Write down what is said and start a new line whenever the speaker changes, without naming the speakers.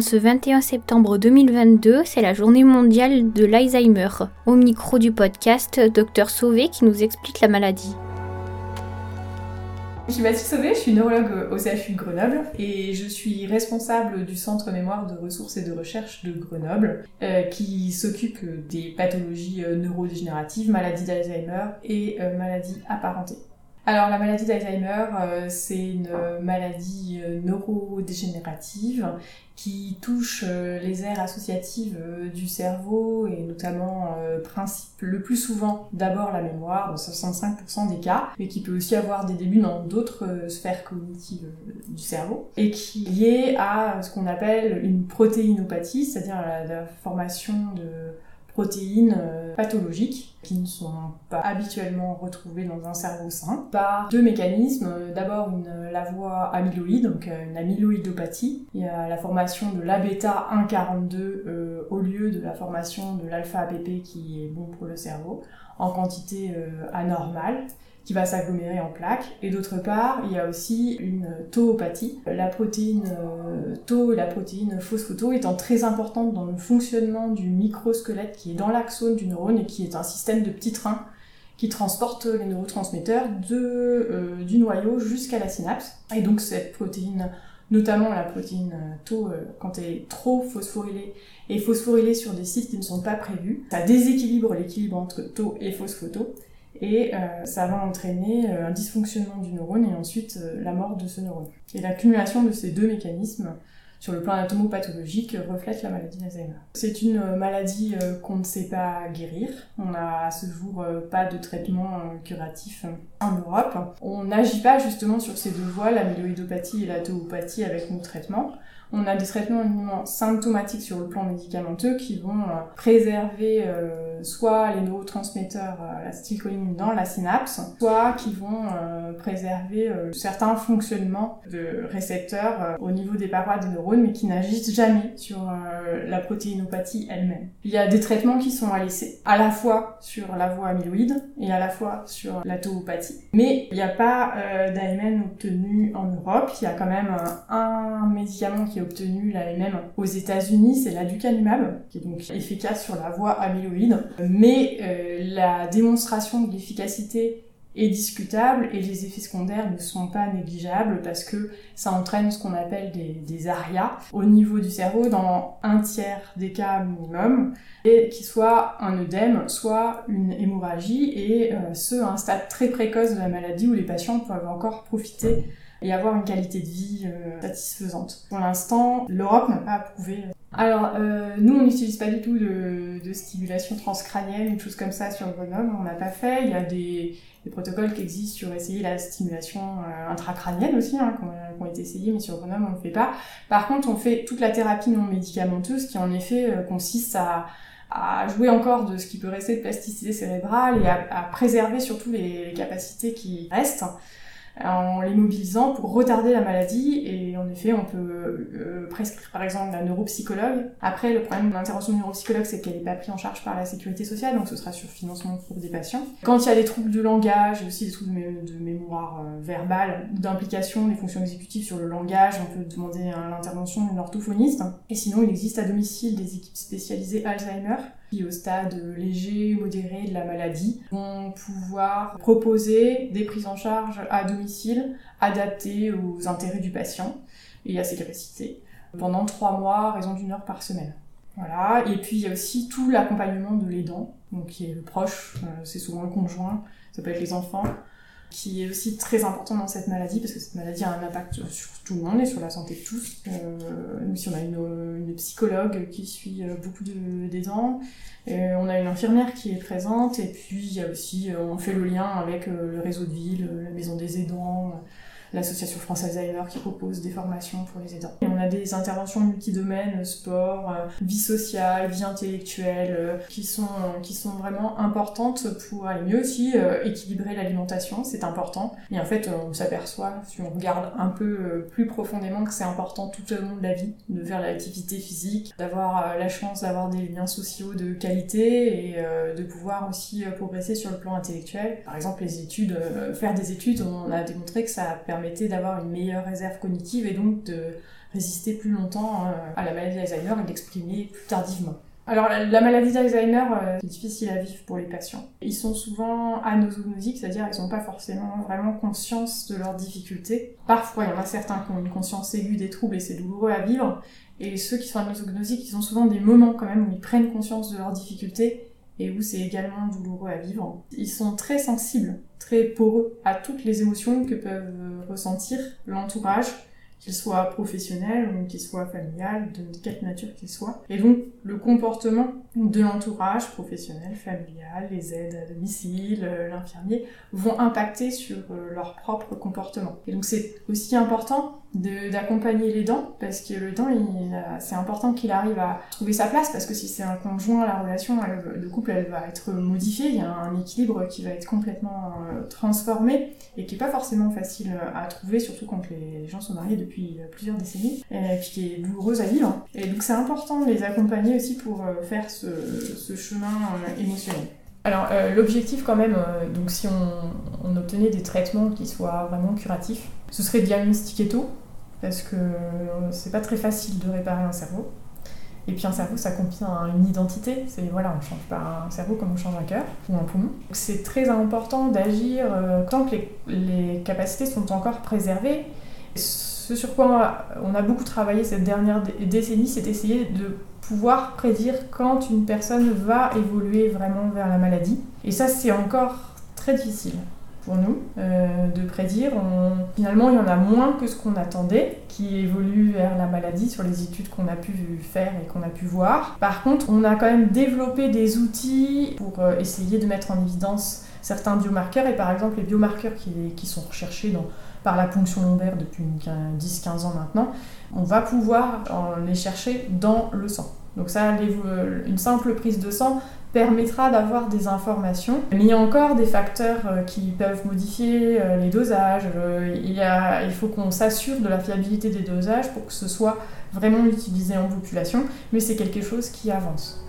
Ce 21 septembre 2022, c'est la journée mondiale de l'Alzheimer. Au micro du podcast, Dr Sauvé qui nous explique la maladie.
Je suis Mathilde Sauvé, je suis neurologue au CHU de Grenoble et je suis responsable du Centre mémoire de ressources et de recherche de Grenoble euh, qui s'occupe des pathologies euh, neurodégénératives, maladies d'Alzheimer et euh, maladies apparentées. Alors la maladie d'Alzheimer, euh, c'est une maladie euh, neurodégénérative qui touche euh, les aires associatives du cerveau et notamment principe le plus souvent d'abord la mémoire dans 65% des cas, mais qui peut aussi avoir des débuts dans d'autres sphères cognitives du cerveau et qui est liée à ce qu'on appelle une protéinopathie, c'est-à-dire la formation de protéines euh, pathologiques qui ne sont pas habituellement retrouvées dans un cerveau sain par deux mécanismes. D'abord une, la voie amyloïde, donc euh, une amyloïdopathie. Il y a la formation de l'A-bêta 142 euh, au lieu de la formation de l'alpha-APP qui est bon pour le cerveau en quantité anormale qui va s'agglomérer en plaques. Et d'autre part, il y a aussi une tauopathie. La protéine euh, tau et la protéine phosphoto étant très importante dans le fonctionnement du microsquelette qui est dans l'axone du neurone et qui est un système de petits trains qui transporte les neurotransmetteurs euh, du noyau jusqu'à la synapse. Et donc cette protéine, notamment la protéine euh, tau, quand elle est trop phosphorylée, et phosphorylée sur des sites qui ne sont pas prévus, ça déséquilibre l'équilibre entre tau et phosphoto et euh, ça va entraîner euh, un dysfonctionnement du neurone et ensuite euh, la mort de ce neurone. Et l'accumulation de ces deux mécanismes sur le plan anatomopathologique reflète la maladie d'Alzheimer. C'est une maladie qu'on ne sait pas guérir. On n'a à ce jour pas de traitement curatif en Europe. On n'agit pas justement sur ces deux voies, l'amyloïdopathie et la tauopathie avec nos traitements on a des traitements uniquement symptomatiques sur le plan médicamenteux qui vont préserver soit les neurotransmetteurs, euh, la l'acétylcholine dans la synapse, soit qui vont préserver certains fonctionnements de récepteurs au niveau des parois des neurones, mais qui n'agissent jamais sur la protéinopathie elle-même. Il y a des traitements qui sont à laisser, à la fois sur la voie amyloïde et à la fois sur la tauopathie. Mais il n'y a pas d'AMN obtenu en Europe, il y a quand même un médicament qui est obtenu l'AMM aux États-Unis, c'est l'aducanumab, qui est donc efficace sur la voie amyloïde. Mais euh, la démonstration de l'efficacité est discutable et les effets secondaires ne sont pas négligeables parce que ça entraîne ce qu'on appelle des, des arias au niveau du cerveau dans un tiers des cas minimum et qui soit un œdème, soit une hémorragie et euh, ce à un stade très précoce de la maladie où les patients peuvent encore profiter et avoir une qualité de vie euh, satisfaisante. Pour l'instant, l'Europe n'a pas approuvé. Alors, euh, nous, on n'utilise pas du tout de, stimulation transcrânienne ou de choses comme ça sur le bonhomme, on n'a pas fait. Il y a des, protocoles qui existent sur essayer la stimulation euh, intracrânienne aussi, hein, qui ont, été essayés, mais sur le bonhomme, on ne le fait pas. Par contre, on fait toute la thérapie non médicamenteuse qui, en effet, euh, consiste à jouer encore de ce qui peut rester de plasticité cérébrale et à, préserver surtout les, capacités qui restent en les mobilisant pour retarder la maladie. Et en effet, on peut euh, prescrire par exemple la neuropsychologue. Après, le problème de l'intervention de neuropsychologue, c'est qu'elle n'est pas prise en charge par la sécurité sociale, donc ce sera sur financement propre des patients. Quand il y a des troubles de langage, aussi des troubles de, mémoire euh, verbale d'implication des fonctions exécutives sur le langage, on peut demander l'intervention d'une orthophoniste. Et sinon, il existe à domicile des équipes spécialisées Alzheimer au stade léger, modéré de la maladie, vont pouvoir proposer des prises en charge à domicile adaptées aux intérêts du patient et à ses capacités pendant trois mois raison d'une heure par semaine. Voilà. Et puis il y a aussi tout l'accompagnement de l'aidant, donc qui est le proche, euh, c'est souvent le conjoint, ça peut être les enfants, qui est aussi très important dans cette maladie, parce que cette maladie a un impact sur tout le monde et sur la santé de tous. Euh, nous, si on a une, psychologue qui suit euh, beaucoup d'aidants, euh, on a une infirmière qui est présente, et puis il y a aussi, on fait le lien avec le réseau de ville, la maison des aidants, l'association France Alzheimer qui propose des formations pour les aidants. Et on a des interventions multidomaines, sport, euh, vie sociale, vie intellectuelle, euh, qui sont, qui sont vraiment importantes pour aller mieux aussi, euh, équilibrer l'alimentation, c'est important. Et en fait, on s'aperçoit, si on regarde un peu plus profondément, que c'est important tout au long de la vie, de faire l'activité physique, d'avoir la chance d'avoir des liens sociaux de qualité et de pouvoir aussi progresser sur le plan intellectuel. Par exemple, les études, faire des études, on a démontré que ça permet d'avoir une meilleure réserve cognitive et donc de résister plus longtemps à la maladie d'Alzheimer et l'exprimer plus tardivement. Alors la, maladie d'Alzheimer, c'est difficile à vivre pour les patients. Ils sont souvent anosognosiques, c'est-à-dire ils n'ont pas forcément vraiment conscience de leurs difficultés. Parfois, il y en a certains qui ont une conscience aiguë des troubles et c'est douloureux à vivre. Et ceux qui sont anosognosiques, ils ont souvent des moments quand même où ils prennent conscience de leurs difficultés et où c'est également douloureux à vivre. Ils sont très sensibles, très poreux à toutes les émotions que peuvent ressentir l'entourage, qu'il soit professionnel ou qu'il soit familial, de quelque nature qu'il soit. Et donc le comportement de l'entourage professionnel, familial, les aides à domicile, euh, l'infirmier, vont impacter sur euh, leur propre comportement. Et donc c'est aussi important d'accompagner les dents parce que le dent c'est important qu'il arrive à trouver sa place parce que si c'est un conjoint la relation de couple elle va être modifiée il y a un équilibre qui va être complètement euh, transformé et qui est pas forcément facile à trouver surtout quand les gens sont mariés depuis plusieurs décennies et puis qui est douloureuse à vivre et donc c'est important de les accompagner aussi pour faire ce, chemin euh, émotionnel. Alors euh, l'objectif quand même, euh, donc si on, obtenait des traitements qui soient vraiment curatifs, ce serait de diagnostiquer tôt, parce que c'est pas très facile de réparer un cerveau. Et puis un cerveau, ça contient une identité. C'est voilà, on change pas un cerveau comme on change un cœur ou un poumon. C'est très important d'agir tant que les, capacités sont encore préservées. Ce sur quoi on a beaucoup travaillé cette dernière décennie, c'est d'essayer de pouvoir prédire quand une personne va évoluer vraiment vers la maladie. Et ça, c'est encore très difficile pour nous euh, de prédire. Finalement, il y en a moins que ce qu'on attendait qui évolue vers la maladie sur les études qu'on a pu faire et qu'on a pu voir. Par contre, on a quand même développé des outils pour euh, essayer de mettre en évidence certains biomarqueurs et par exemple les biomarqueurs qui, qui sont recherchés dans, par la ponction lombaire depuis 10-15 ans maintenant, on va pouvoir les chercher dans le sang. Donc ça, une simple prise de sang permettra d'avoir des informations. Mais il y a encore des facteurs euh, qui peuvent modifier euh, les dosages. Euh, il, il faut qu'on s'assure de la fiabilité des dosages pour que ce soit vraiment utilisé en population, mais c'est quelque chose qui avance.